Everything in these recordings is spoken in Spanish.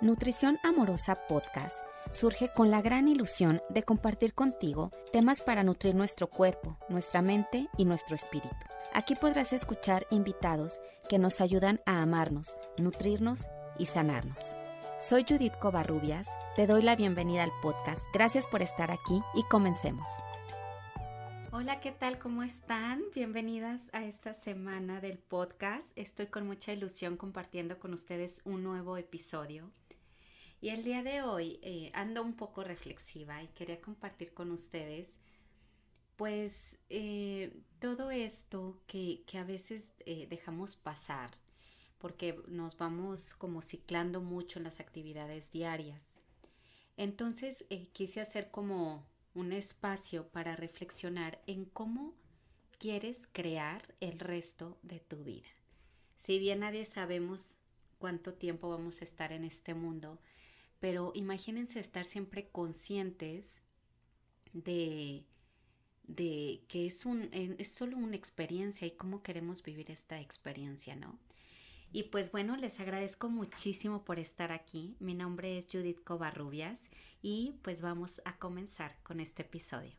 Nutrición Amorosa Podcast surge con la gran ilusión de compartir contigo temas para nutrir nuestro cuerpo, nuestra mente y nuestro espíritu. Aquí podrás escuchar invitados que nos ayudan a amarnos, nutrirnos y sanarnos. Soy Judith Covarrubias, te doy la bienvenida al podcast. Gracias por estar aquí y comencemos. Hola, ¿qué tal? ¿Cómo están? Bienvenidas a esta semana del podcast. Estoy con mucha ilusión compartiendo con ustedes un nuevo episodio. Y el día de hoy eh, ando un poco reflexiva y quería compartir con ustedes pues eh, todo esto que, a veces eh, dejamos pasar porque nos vamos como ciclando mucho en las actividades diarias. Entonces quise hacer como un espacio para reflexionar en cómo quieres crear el resto de tu vida. Si bien nadie sabemos cuánto tiempo vamos a estar en este mundo, pero imagínense estar siempre conscientes de, de que es, un, es solo una experiencia y cómo queremos vivir esta experiencia, ¿no? Y pues bueno, les agradezco muchísimo por estar aquí. Mi nombre es Judith Covarrubias y pues vamos a comenzar con este episodio.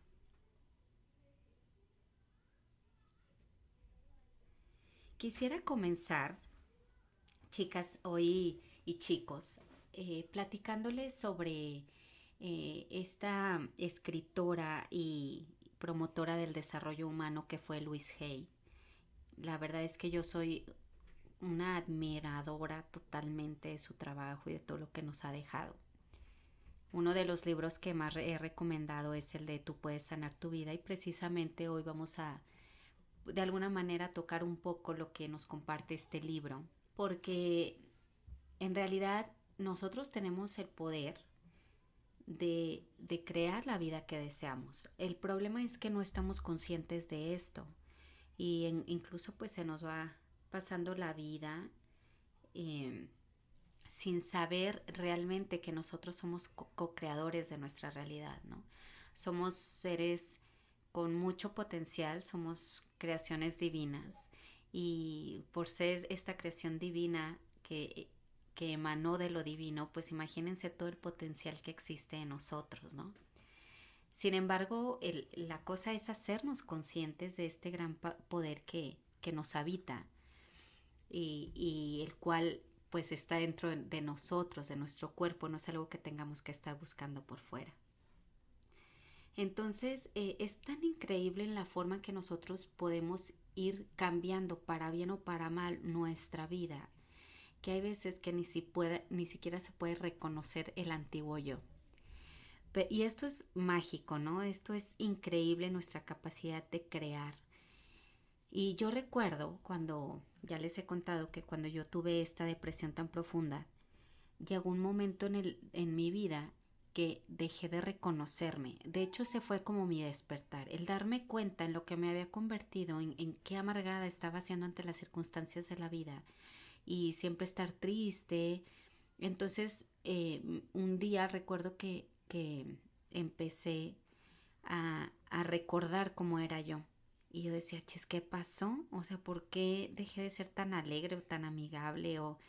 Quisiera comenzar, chicas, hoy y chicos, eh, platicándoles sobre eh, esta escritora y promotora del desarrollo humano que fue Louise Hay. La verdad es que yo soy una admiradora totalmente de su trabajo y de todo lo que nos ha dejado. Uno de los libros que más he recomendado es el de Tú puedes sanar tu vida y precisamente hoy vamos a de alguna manera tocar un poco lo que nos comparte este libro porque en realidad nosotros tenemos el poder de, crear la vida que deseamos. El problema es que no estamos conscientes de esto y incluso pues se nos va pasando la vida em, sin saber realmente que nosotros somos co-creadores de nuestra realidad, ¿no? Somos seres con mucho potencial, somos creaciones divinas y por ser esta creación divina que, que emanó de lo divino, pues imagínense todo el potencial que existe en nosotros, ¿no? Sin embargo, la cosa es hacernos conscientes de este gran poder que, que nos habita y, el cual pues está dentro de nosotros, de nuestro cuerpo, no es algo que tengamos que estar buscando por fuera. Entonces eh, es tan increíble en la forma en que nosotros podemos ir cambiando para bien o para mal nuestra vida, que hay veces que ni, si puede, ni siquiera se puede reconocer el antiguo yo. Y esto es mágico, ¿no? Esto es increíble nuestra capacidad de crear. Y yo recuerdo cuando ya les he contado que cuando yo tuve esta depresión tan profunda, llegó un momento en, el, en mi vida que dejé de reconocerme. De hecho, se fue como mi despertar, el darme cuenta en lo que me había convertido, en, en qué amargada estaba haciendo ante las circunstancias de la vida y siempre estar triste. Entonces, eh, un día recuerdo que, que empecé a, a recordar cómo era yo y yo decía, chis, ¿qué pasó? O sea, ¿por qué dejé de ser tan alegre o tan amigable o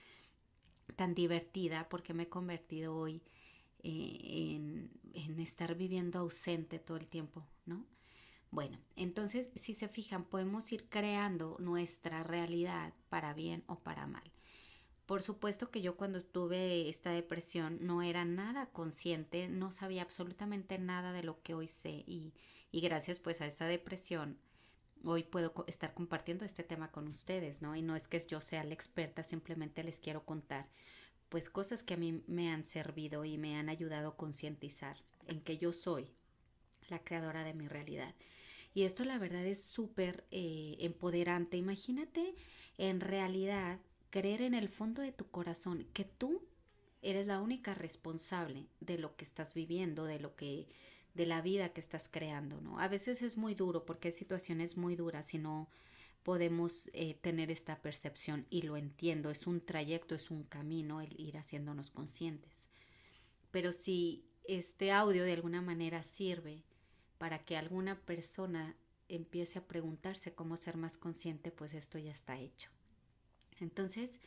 tan divertida? ¿Por qué me he convertido hoy eh, en, en estar viviendo ausente todo el tiempo, ¿no? Bueno, entonces, si se fijan, podemos ir creando nuestra realidad para bien o para mal. Por supuesto que yo cuando tuve esta depresión no era nada consciente, no sabía absolutamente nada de lo que hoy sé y, y gracias pues a esa depresión hoy puedo estar compartiendo este tema con ustedes, ¿no? Y no es que yo sea la experta, simplemente les quiero contar pues cosas que a mí me han servido y me han ayudado a concientizar en que yo soy la creadora de mi realidad. Y esto la verdad es súper eh, empoderante. Imagínate en realidad creer en el fondo de tu corazón que tú eres la única responsable de lo que estás viviendo, de lo que de la vida que estás creando, ¿no? A veces es muy duro porque hay situaciones muy duras y no podemos eh, tener esta percepción y lo entiendo, es un trayecto, es un camino el ir haciéndonos conscientes. Pero si este audio de alguna manera sirve para que alguna persona empiece a preguntarse cómo ser más consciente, pues esto ya está hecho. Entonces,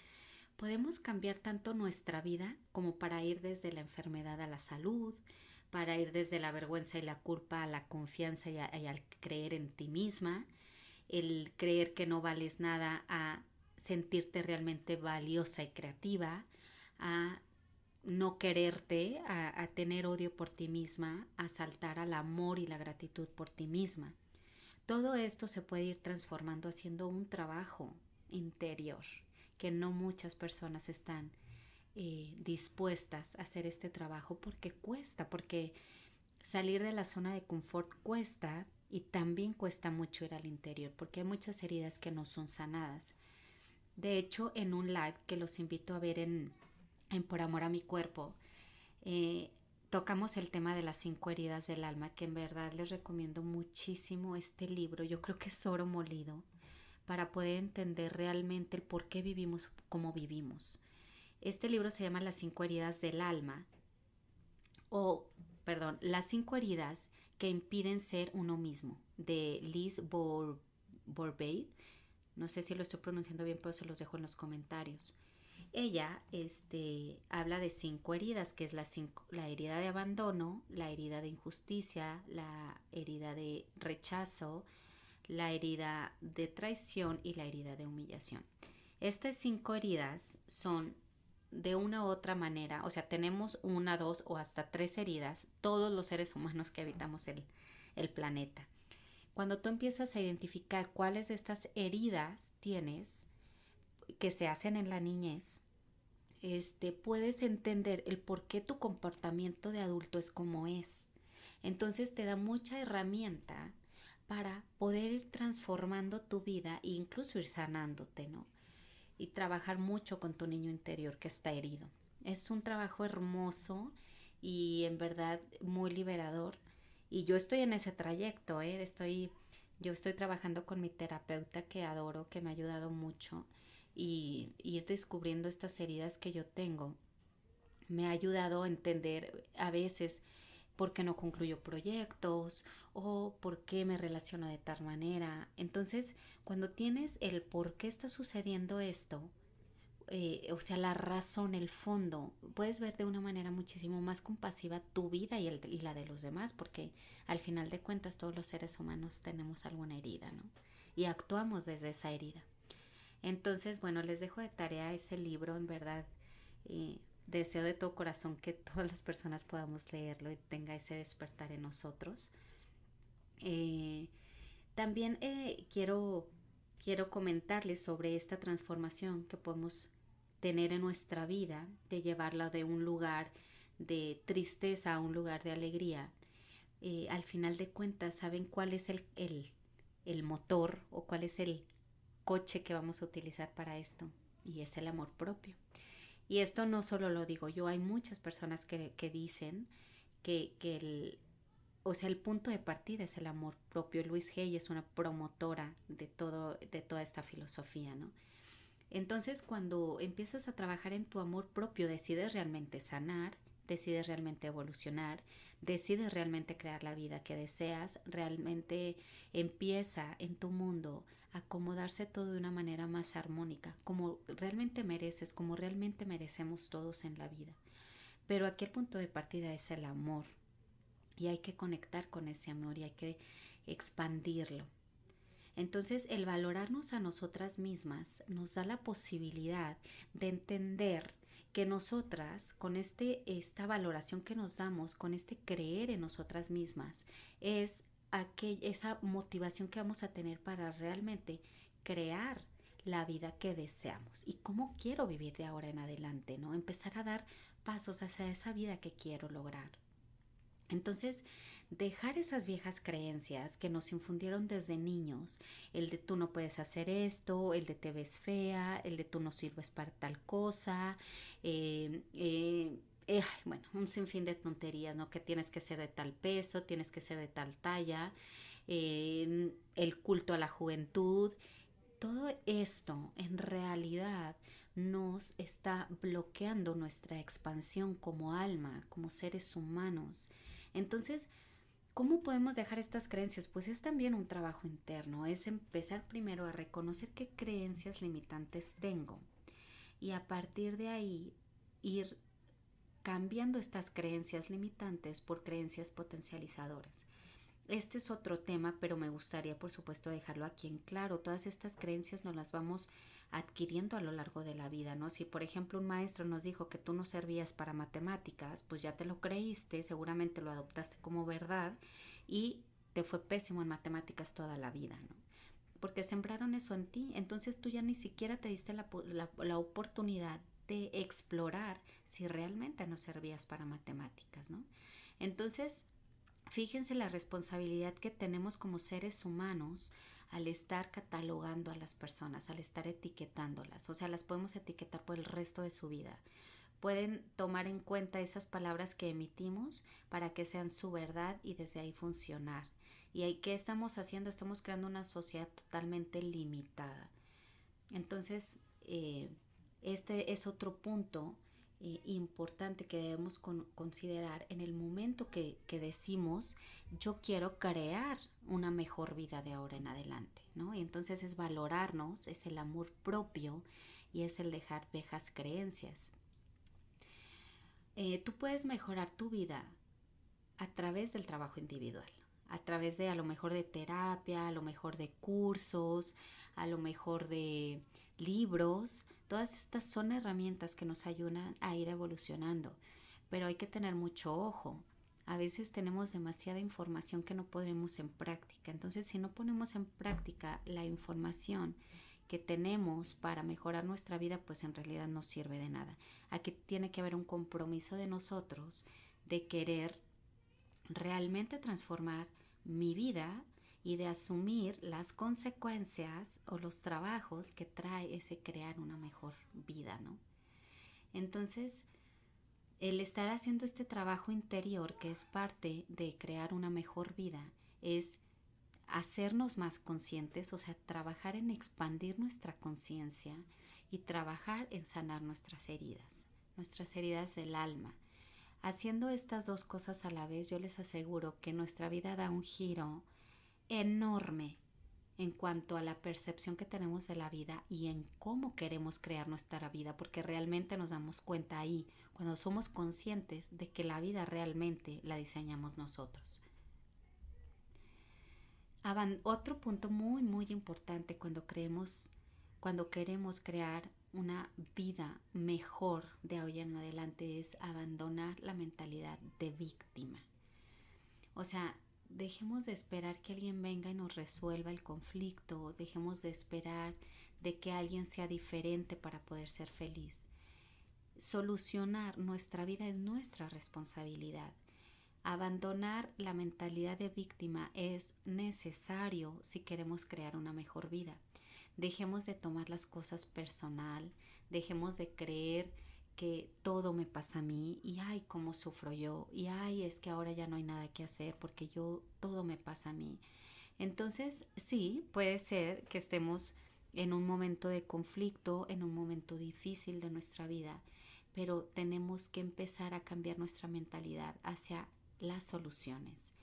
podemos cambiar tanto nuestra vida como para ir desde la enfermedad a la salud, para ir desde la vergüenza y la culpa a la confianza y, al creer en ti misma, el creer que no vales nada a sentirte realmente valiosa y creativa, a no quererte, a, tener odio por ti misma, a saltar al amor y la gratitud por ti misma. Todo esto se puede ir transformando haciendo un trabajo interior que no muchas personas están eh, dispuestas a hacer este trabajo porque cuesta, porque salir de la zona de confort cuesta y también cuesta mucho ir al interior porque hay muchas heridas que no son sanadas. De hecho, en un live que los invito a ver en, en Por Amor a mi Cuerpo, eh, tocamos el tema de las cinco heridas del alma, que en verdad les recomiendo muchísimo este libro. Yo creo que es oro molido para poder entender realmente el por qué vivimos como vivimos. Este libro se llama Las cinco heridas del alma o, perdón, Las cinco heridas que impiden ser uno mismo, de Liz Borbey. No sé si lo estoy pronunciando bien, pero se los dejo en los comentarios. Ella este, habla de cinco heridas, que es la, cinco, la herida de abandono, la herida de injusticia, la herida de rechazo, la herida de traición y la herida de humillación. Estas cinco heridas son de una u otra manera, o sea, tenemos una, dos o hasta tres heridas, todos los seres humanos que habitamos el, el planeta. Cuando tú empiezas a identificar cuáles de estas heridas tienes que se hacen en la niñez, este, puedes entender el por qué tu comportamiento de adulto es como es. Entonces te da mucha herramienta para poder ir transformando tu vida e incluso ir sanándote, ¿no? Y trabajar mucho con tu niño interior que está herido. Es un trabajo hermoso y en verdad muy liberador. Y yo estoy en ese trayecto, ¿eh? Estoy, yo estoy trabajando con mi terapeuta que adoro, que me ha ayudado mucho y ir descubriendo estas heridas que yo tengo. Me ha ayudado a entender a veces por qué no concluyo proyectos o por qué me relaciono de tal manera. Entonces, cuando tienes el por qué está sucediendo esto, eh, o sea, la razón, el fondo, puedes ver de una manera muchísimo más compasiva tu vida y, y la de los demás, porque al final de cuentas todos los seres humanos tenemos alguna herida, ¿no? Y actuamos desde esa herida. Entonces, bueno, les dejo de tarea ese libro, en verdad. Eh, deseo de todo corazón que todas las personas podamos leerlo y tenga ese despertar en nosotros. Eh, también eh, quiero, quiero comentarles sobre esta transformación que podemos tener en nuestra vida, de llevarla de un lugar de tristeza a un lugar de alegría. Al final de cuentas, ¿saben cuál es el, el motor o cuál es el coche que vamos a utilizar para esto? Y es el amor propio. Y esto no solo lo digo yo, hay muchas personas que, que dicen que, que el, o sea, el punto de partida es el amor propio. Luis Hay es una promotora de, todo, de toda esta filosofía, ¿no? Entonces, cuando empiezas a trabajar en tu amor propio, decides realmente sanar, decides realmente evolucionar, decides realmente crear la vida que deseas, realmente empieza en tu mundo acomodarse todo de una manera más armónica, como realmente mereces, como realmente merecemos todos en la vida. Pero aquí el punto de partida es el amor, y hay que conectar con ese amor y hay que expandirlo. Entonces el valorarnos a nosotras mismas nos da la posibilidad de entender que nosotras, con este, esta valoración que nos damos, con este creer en nosotras mismas, es esa motivación que vamos a tener para realmente crear la vida que deseamos y cómo quiero vivir de ahora en adelante, ¿no? Empezar a dar pasos hacia esa vida que quiero lograr. Entonces, dejar esas viejas creencias que nos infundieron desde niños, el de tú no puedes hacer esto, el de te ves fea, el de tú no sirves para tal cosa, eh, eh, eh, bueno, un sinfín de tonterías, ¿no? Que tienes que ser de tal peso, tienes que ser de tal talla, el culto a la juventud, todo esto en realidad nos está bloqueando nuestra expansión como alma, como seres humanos. Entonces, ¿cómo podemos dejar estas creencias? Pues es también un trabajo interno, es empezar primero a reconocer qué creencias limitantes tengo. y a partir de ahí ir cambiando estas creencias limitantes por creencias potencializadoras. Este es otro tema, pero me gustaría por supuesto dejarlo aquí en claro. Todas estas creencias nos las vamos adquiriendo a lo largo de la vida, ¿no? Si por ejemplo un maestro nos dijo que tú no servías para matemáticas, pues ya te lo creíste, seguramente lo adoptaste como verdad y te fue pésimo en matemáticas toda la vida, ¿no? Porque sembraron eso en ti, entonces tú ya ni siquiera te diste la, la oportunidad de explorar si realmente no servías para matemáticas, ¿no? Entonces, Fíjense la responsabilidad que tenemos como seres humanos al estar catalogando a las personas, al estar etiquetándolas. O sea, las podemos etiquetar por el resto de su vida. Pueden tomar en cuenta esas palabras que emitimos para que sean su verdad y desde ahí funcionar. ¿Y ahí qué estamos haciendo? Estamos creando una sociedad totalmente limitada. Entonces, eh, este es otro punto eh, importante que debemos considerar en el momento que, que, decimos yo quiero crear una mejor vida de ahora en adelante, ¿no? Y entonces es valorarnos, es el amor propio y es el dejar viejas creencias. Eh, tú puedes mejorar tu vida a través del trabajo individual, a través de a lo mejor de terapia, a lo mejor de cursos, a lo mejor de libros, Todas estas son herramientas que nos ayudan a ir evolucionando, pero hay que tener mucho ojo. A veces tenemos demasiada información que no ponemos en práctica. Entonces, si no ponemos en práctica la información que tenemos para mejorar nuestra vida, pues en realidad no sirve de nada. Aquí tiene que haber un compromiso de nosotros de querer realmente transformar mi vida y de asumir las consecuencias o los trabajos que trae ese crear una mejor vida, ¿no? Entonces, el estar haciendo este trabajo interior que es parte de crear una mejor vida es hacernos más conscientes, o sea, trabajar en expandir nuestra conciencia y trabajar en sanar nuestras heridas, nuestras heridas del alma. Haciendo estas dos cosas a la vez, yo les aseguro que nuestra vida da un giro enorme en cuanto a la percepción que tenemos de la vida y en cómo queremos crear nuestra vida, porque realmente nos damos cuenta ahí, cuando somos conscientes de que la vida realmente la diseñamos nosotros. Otro punto muy, muy importante cuando creemos, cuando queremos crear una vida mejor de hoy en adelante es abandonar la mentalidad de víctima. O sea, dejemos de esperar que alguien venga y nos resuelva el conflicto, dejemos de esperar de que alguien sea diferente para poder ser feliz. Solucionar nuestra vida es nuestra responsabilidad. Abandonar la mentalidad de víctima es necesario si queremos crear una mejor vida. Dejemos de tomar las cosas personal, dejemos de creer que todo me pasa a mí y ay, cómo sufro yo y ay, es que ahora ya no hay nada que hacer porque yo todo me pasa a mí. Entonces, sí, puede ser que estemos en un momento de conflicto, en un momento difícil de nuestra vida, pero tenemos que empezar a cambiar nuestra mentalidad hacia las soluciones,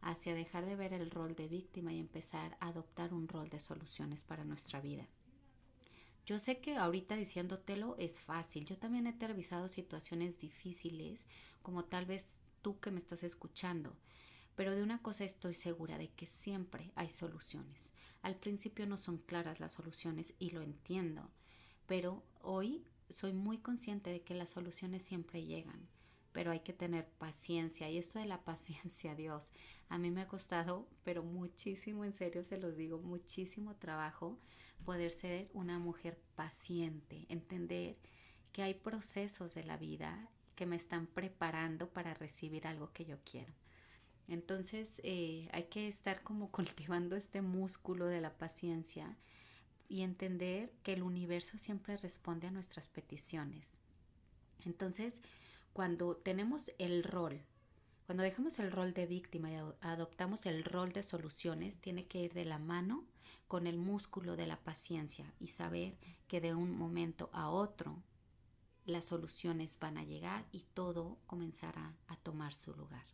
hacia dejar de ver el rol de víctima y empezar a adoptar un rol de soluciones para nuestra vida. Yo sé que ahorita diciéndotelo es fácil. Yo también he televisado situaciones difíciles, como tal vez tú que me estás escuchando. Pero de una cosa estoy segura, de que siempre hay soluciones. Al principio no son claras las soluciones y lo entiendo, pero hoy soy muy consciente de que las soluciones siempre llegan, pero hay que tener paciencia. Y esto de la paciencia, Dios, a mí me ha costado, pero muchísimo, en serio se los digo, muchísimo trabajo poder ser una mujer paciente, entender que hay procesos de la vida que me están preparando para recibir algo que yo quiero. Entonces eh, hay que estar como cultivando este músculo de la paciencia y entender que el universo siempre responde a nuestras peticiones. Entonces, cuando tenemos el rol, cuando dejamos el rol de víctima y adoptamos el rol de soluciones, tiene que ir de la mano con el músculo de la paciencia y saber que de un momento a otro las soluciones van a llegar y todo comenzará a tomar su lugar.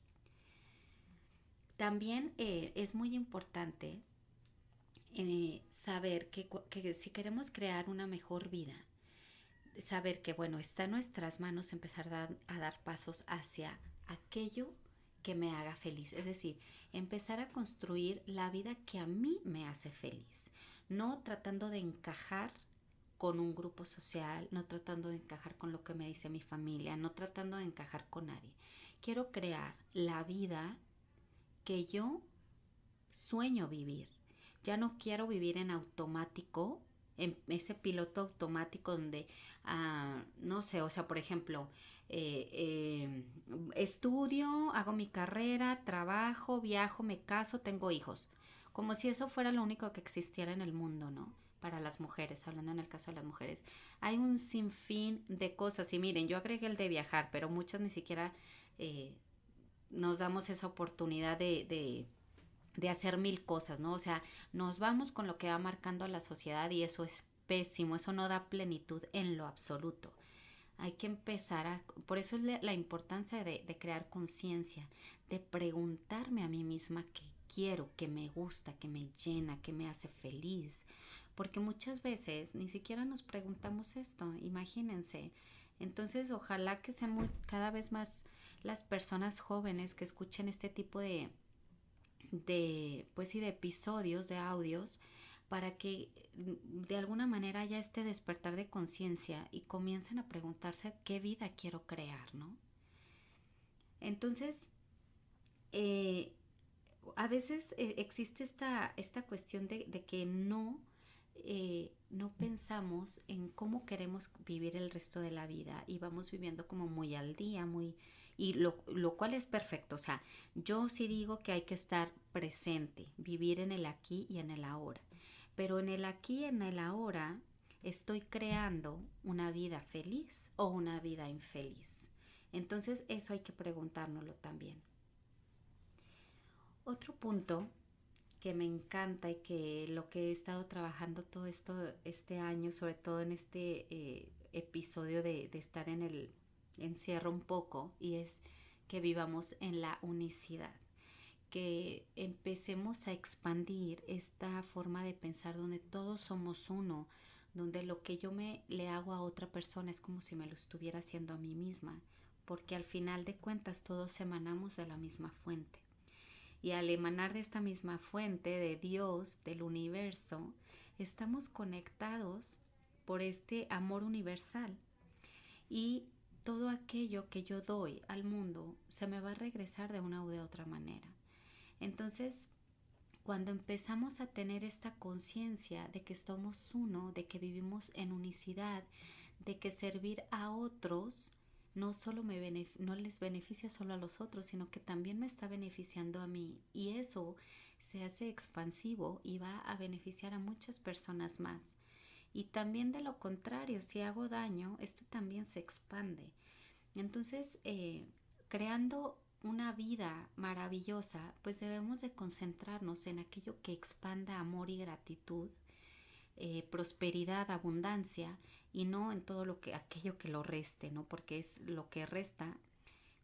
También eh, es muy importante eh, saber que, que si queremos crear una mejor vida, saber que, bueno, está en nuestras manos empezar a, dar pasos hacia aquello que me haga feliz. Es decir, empezar a construir la vida que a mí me hace feliz. No tratando de encajar con un grupo social, no tratando de encajar con lo que me dice mi familia, no tratando de encajar con nadie. Quiero crear la vida que yo sueño vivir. Ya no quiero vivir en automático, en ese piloto automático donde, ah, no sé, o sea, por ejemplo, eh, eh, estudio, hago mi carrera, trabajo, viajo, me caso, tengo hijos. Como si eso fuera lo único que existiera en el mundo, ¿no? Para las mujeres, hablando en el caso de las mujeres. Hay un sinfín de cosas. Y miren, yo agregué el de viajar, pero muchas ni siquiera eh, nos damos esa oportunidad de, de, de hacer mil cosas, ¿no? O sea, nos vamos con lo que va marcando la sociedad y eso es pésimo, eso no da plenitud en lo absoluto hay que empezar a, por eso es la importancia de, crear conciencia, de preguntarme a mí misma qué quiero, qué me gusta, qué me llena, qué me hace feliz, porque muchas veces ni siquiera nos preguntamos esto, imagínense. Entonces, ojalá que sean muy, cada vez más las personas jóvenes que escuchen este tipo de, de, pues sí, de episodios, de audios, para que mm, de alguna manera haya este despertar de conciencia y comiencen a preguntarse qué vida quiero crear, ¿no? Entonces, eh, a veces eh, existe esta, esta cuestión de, que no, eh, no pensamos en cómo queremos vivir el resto de la vida y vamos viviendo como muy al día, muy... Y lo, lo cual es perfecto, o sea, yo sí digo que hay que estar presente, vivir en el aquí y en el ahora pero en el aquí en el ahora estoy creando una vida feliz o una vida infeliz. Entonces eso hay que preguntárnoslo también. Otro punto que me encanta y que lo que he estado trabajando todo esto este año, sobre todo en este eh, episodio de estar en el encierro un poco, y es que vivamos en la unicidad que empecemos a expandir esta forma de pensar donde todos somos uno, donde lo que yo me le hago a otra persona es como si me lo estuviera haciendo a mí misma, porque al final de cuentas todos emanamos de la misma fuente. Y al emanar de esta misma fuente, de Dios, del universo, estamos conectados por este amor universal. Y todo aquello que yo doy al mundo se me va a regresar de una u de otra manera. Entonces, cuando empezamos a tener esta conciencia de que somos uno, de que vivimos en unicidad, de que servir a otros no solo me no les beneficia solo a los otros, sino que también me está beneficiando a mí y eso se hace expansivo y va a beneficiar a muchas personas más. Y también de lo contrario, si hago daño, esto también se expande. Entonces, eh, creando una vida maravillosa, pues debemos de concentrarnos en aquello que expanda amor y gratitud, eh, prosperidad, abundancia y no en todo lo que aquello que lo reste, ¿no? Porque es lo que resta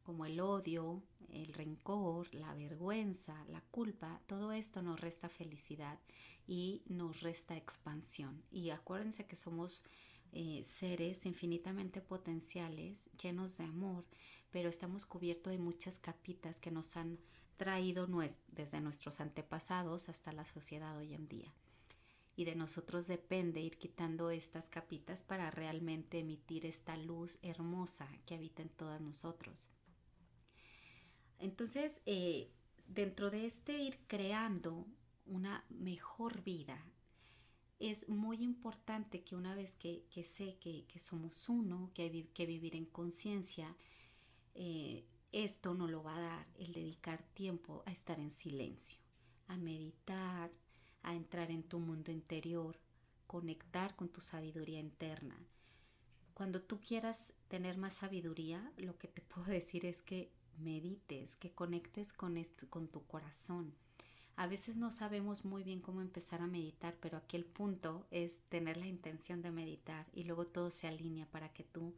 como el odio, el rencor, la vergüenza, la culpa, todo esto nos resta felicidad y nos resta expansión. Y acuérdense que somos eh, seres infinitamente potenciales, llenos de amor, pero estamos cubiertos de muchas capitas que nos han traído desde nuestros antepasados hasta la sociedad hoy en día. Y de nosotros depende ir quitando estas capitas para realmente emitir esta luz hermosa que habita en todos nosotros. Entonces, eh, dentro de este ir creando una mejor vida, es muy importante que una vez que, sé que, somos uno, que hay que vivir en conciencia, eh, esto no lo va a dar el dedicar tiempo a estar en silencio, a meditar, a entrar en tu mundo interior, conectar con tu sabiduría interna. Cuando tú quieras tener más sabiduría, lo que te puedo decir es que medites, que conectes con, con tu corazón. A veces no sabemos muy bien cómo empezar a meditar, pero aquí el punto es tener la intención de meditar y luego todo se alinea para que tú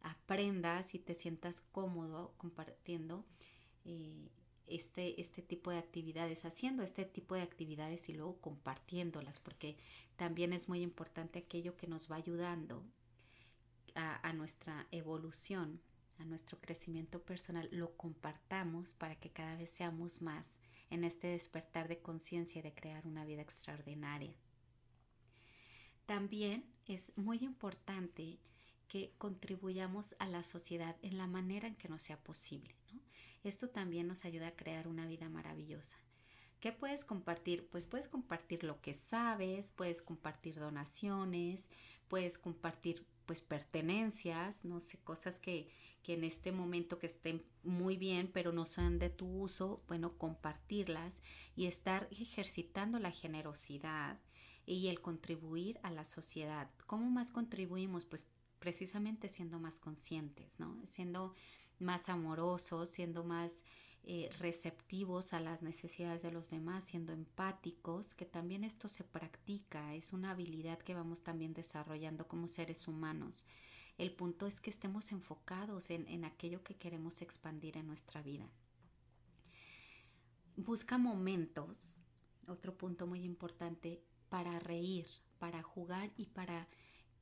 aprendas y te sientas cómodo compartiendo eh, este, este tipo de actividades, haciendo este tipo de actividades y luego compartiéndolas, porque también es muy importante aquello que nos va ayudando a, nuestra evolución, a nuestro crecimiento personal, lo compartamos para que cada vez seamos más en este despertar de conciencia de crear una vida extraordinaria. También es muy importante que contribuyamos a la sociedad en la manera en que nos sea posible. Esto también nos ayuda a crear una vida maravillosa. ¿Qué puedes compartir? Pues puedes compartir lo que sabes, puedes compartir donaciones, puedes compartir pues pertenencias, no sé, cosas que, que en este momento que estén muy bien, pero no sean de tu uso, bueno, compartirlas y estar ejercitando la generosidad y el contribuir a la sociedad. ¿Cómo más contribuimos? Pues precisamente siendo más conscientes, ¿no? Siendo más amorosos, siendo más eh, receptivos a las necesidades de los demás, siendo empáticos, que también esto se practica, es una habilidad que vamos también desarrollando como seres humanos. El punto es que estemos enfocados en, en aquello que queremos expandir en nuestra vida. Busca momentos, otro punto muy importante, para reír, para jugar y para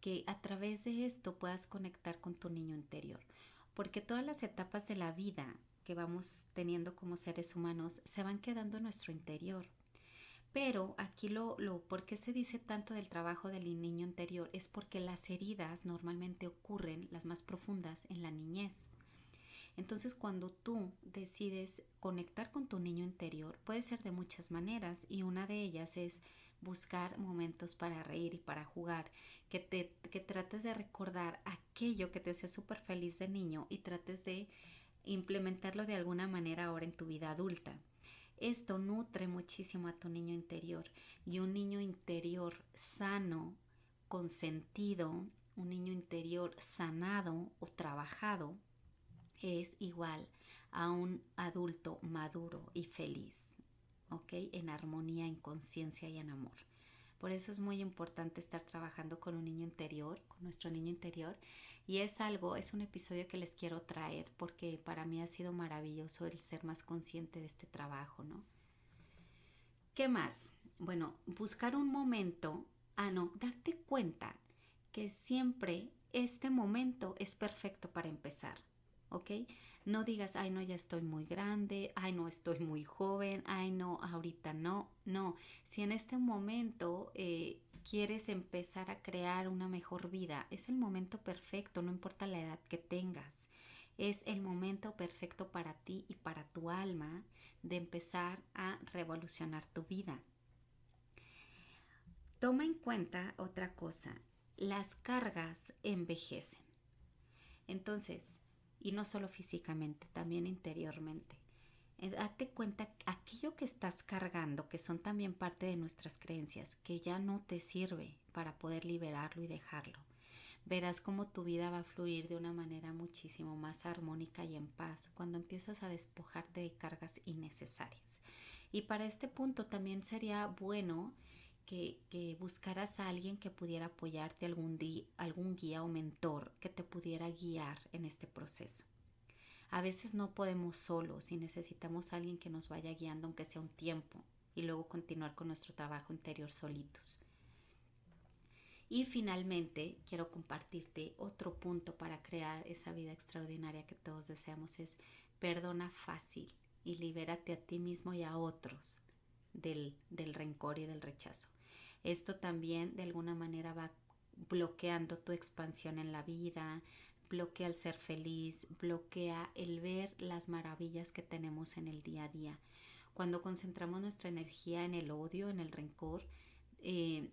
que a través de esto puedas conectar con tu niño interior. Porque todas las etapas de la vida que vamos teniendo como seres humanos se van quedando en nuestro interior. Pero aquí lo, lo, ¿por qué se dice tanto del trabajo del niño interior? Es porque las heridas normalmente ocurren, las más profundas, en la niñez. Entonces cuando tú decides conectar con tu niño interior, puede ser de muchas maneras y una de ellas es buscar momentos para reír y para jugar, que, te, que trates de recordar aquello que te hacía súper feliz de niño y trates de implementarlo de alguna manera ahora en tu vida adulta. Esto nutre muchísimo a tu niño interior y un niño interior sano, consentido, un niño interior sanado o trabajado es igual a un adulto maduro y feliz, ¿ok? En armonía, en conciencia y en amor. Por eso es muy importante estar trabajando con un niño interior, con nuestro niño interior. Y es algo, es un episodio que les quiero traer porque para mí ha sido maravilloso el ser más consciente de este trabajo, ¿no? ¿Qué más? Bueno, buscar un momento, ah, no, darte cuenta que siempre este momento es perfecto para empezar, ¿ok? No digas, ay, no, ya estoy muy grande, ay, no, estoy muy joven, ay, no, ahorita no, no. Si en este momento eh, quieres empezar a crear una mejor vida, es el momento perfecto, no importa la edad que tengas. Es el momento perfecto para ti y para tu alma de empezar a revolucionar tu vida. Toma en cuenta otra cosa, las cargas envejecen. Entonces, y no solo físicamente, también interiormente. Eh, date cuenta aquello que estás cargando, que son también parte de nuestras creencias, que ya no te sirve para poder liberarlo y dejarlo. Verás cómo tu vida va a fluir de una manera muchísimo más armónica y en paz cuando empiezas a despojarte de cargas innecesarias. Y para este punto también sería bueno que, que buscaras a alguien que pudiera apoyarte, algún, algún guía o mentor que te pudiera guiar en este proceso. A veces no podemos solos y necesitamos alguien que nos vaya guiando aunque sea un tiempo y luego continuar con nuestro trabajo interior solitos. Y finalmente quiero compartirte otro punto para crear esa vida extraordinaria que todos deseamos es perdona fácil y libérate a ti mismo y a otros del, del rencor y del rechazo. Esto también de alguna manera va bloqueando tu expansión en la vida, bloquea el ser feliz, bloquea el ver las maravillas que tenemos en el día a día. Cuando concentramos nuestra energía en el odio, en el rencor, eh,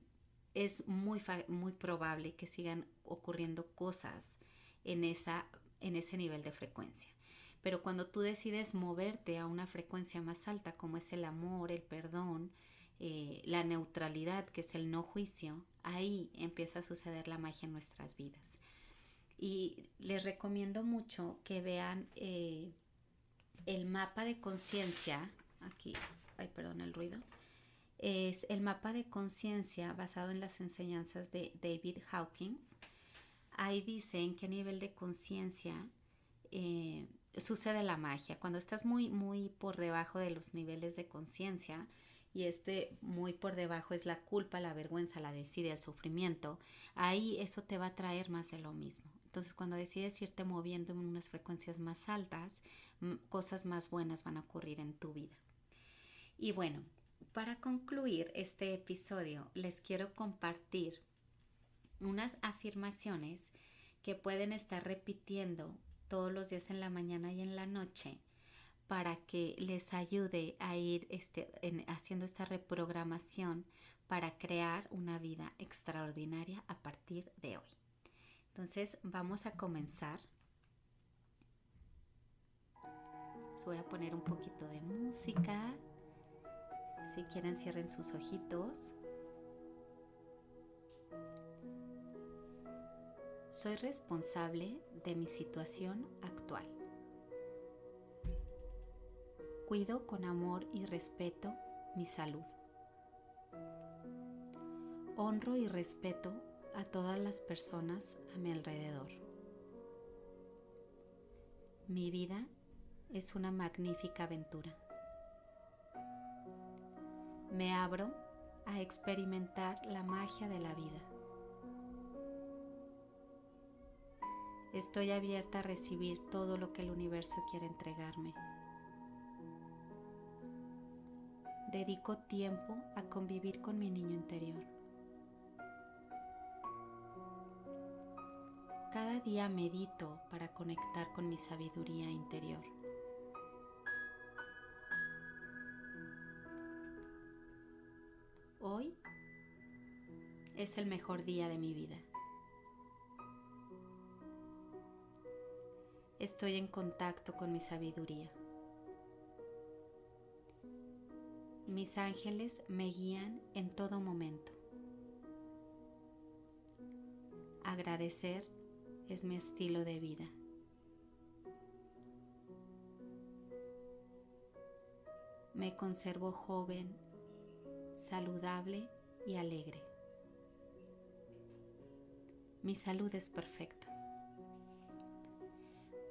es muy, muy probable que sigan ocurriendo cosas en, esa, en ese nivel de frecuencia. Pero cuando tú decides moverte a una frecuencia más alta, como es el amor, el perdón, eh, la neutralidad, que es el no juicio, ahí empieza a suceder la magia en nuestras vidas. Y les recomiendo mucho que vean eh, el mapa de conciencia, aquí, ay, perdón el ruido, es el mapa de conciencia basado en las enseñanzas de David Hawkins. Ahí dice en qué nivel de conciencia eh, sucede la magia. Cuando estás muy, muy por debajo de los niveles de conciencia, y este muy por debajo es la culpa, la vergüenza, la desidia, el sufrimiento, ahí eso te va a traer más de lo mismo. Entonces cuando decides irte moviendo en unas frecuencias más altas, cosas más buenas van a ocurrir en tu vida. Y bueno, para concluir este episodio, les quiero compartir unas afirmaciones que pueden estar repitiendo todos los días en la mañana y en la noche para que les ayude a ir este, haciendo esta reprogramación para crear una vida extraordinaria a partir de hoy. Entonces vamos a comenzar. voy a poner un poquito de música. Si quieren cierren sus ojitos. Soy responsable de mi situación actual. Cuido con amor y respeto mi salud. Honro y respeto a todas las personas a mi alrededor. Mi vida es una magnífica aventura. Me abro a experimentar la magia de la vida. Estoy abierta a recibir todo lo que el universo quiere entregarme. Dedico tiempo a convivir con mi niño interior. Cada día medito para conectar con mi sabiduría interior. Hoy es el mejor día de mi vida. Estoy en contacto con mi sabiduría. Mis ángeles me guían en todo momento. Agradecer es mi estilo de vida. Me conservo joven, saludable y alegre. Mi salud es perfecta.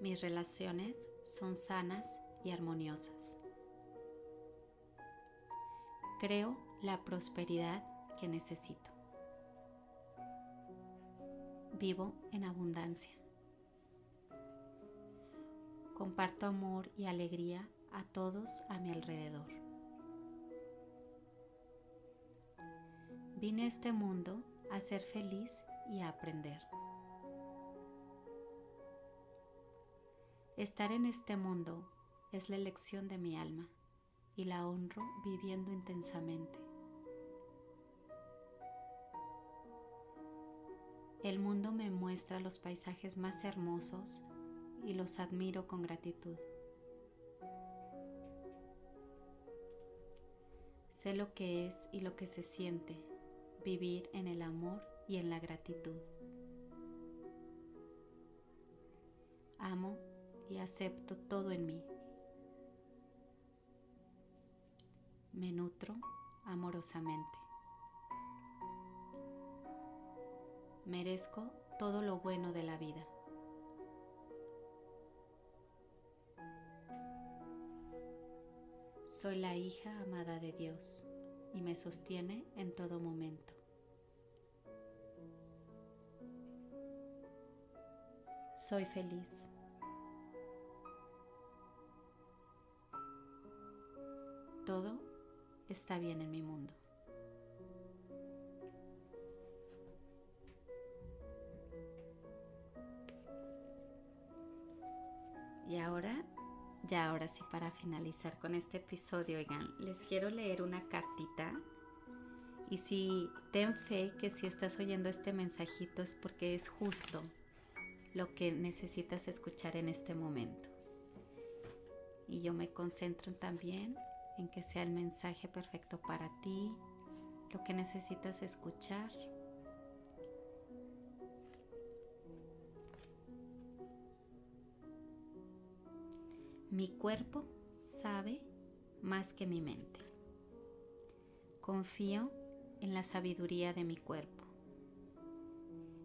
Mis relaciones son sanas y armoniosas. Creo la prosperidad que necesito vivo en abundancia. Comparto amor y alegría a todos a mi alrededor. Vine a este mundo a ser feliz y a aprender. Estar en este mundo es la elección de mi alma y la honro viviendo intensamente. El mundo me muestra los paisajes más hermosos y los admiro con gratitud. Sé lo que es y lo que se siente vivir en el amor y en la gratitud. Amo y acepto todo en mí. Me nutro amorosamente. Merezco todo lo bueno de la vida. Soy la hija amada de Dios y me sostiene en todo momento. Soy feliz. Todo está bien en mi mundo. Y ahora, ya ahora sí para finalizar con este episodio, oigan, les quiero leer una cartita. Y si ten fe que si estás oyendo este mensajito es porque es justo lo que necesitas escuchar en este momento. Y yo me concentro también en que sea el mensaje perfecto para ti, lo que necesitas escuchar Mi cuerpo sabe más que mi mente. Confío en la sabiduría de mi cuerpo.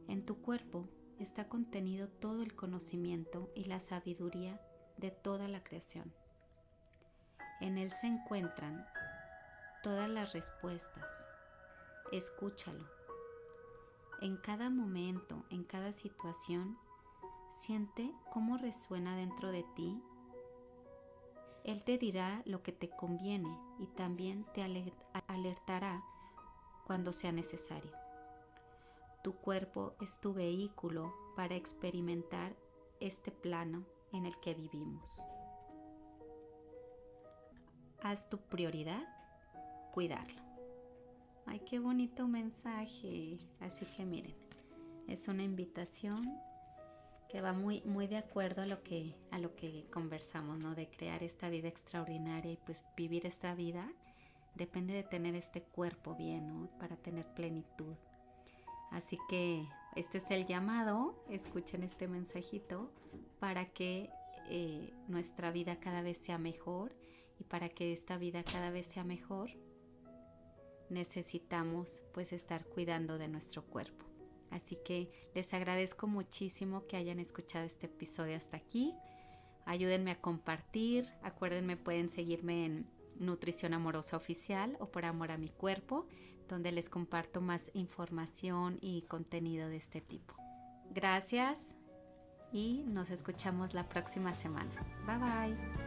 En tu cuerpo está contenido todo el conocimiento y la sabiduría de toda la creación. En él se encuentran todas las respuestas. Escúchalo. En cada momento, en cada situación, siente cómo resuena dentro de ti. Él te dirá lo que te conviene y también te alertará cuando sea necesario. Tu cuerpo es tu vehículo para experimentar este plano en el que vivimos. Haz tu prioridad cuidarlo. Ay, qué bonito mensaje. Así que miren, es una invitación que va muy, muy de acuerdo a lo que, a lo que conversamos, ¿no? De crear esta vida extraordinaria y pues vivir esta vida depende de tener este cuerpo bien, ¿no? Para tener plenitud. Así que este es el llamado, escuchen este mensajito para que eh, nuestra vida cada vez sea mejor y para que esta vida cada vez sea mejor necesitamos pues estar cuidando de nuestro cuerpo. Así que les agradezco muchísimo que hayan escuchado este episodio hasta aquí. Ayúdenme a compartir. Acuérdenme, pueden seguirme en Nutrición Amorosa Oficial o por Amor a mi Cuerpo, donde les comparto más información y contenido de este tipo. Gracias y nos escuchamos la próxima semana. Bye bye.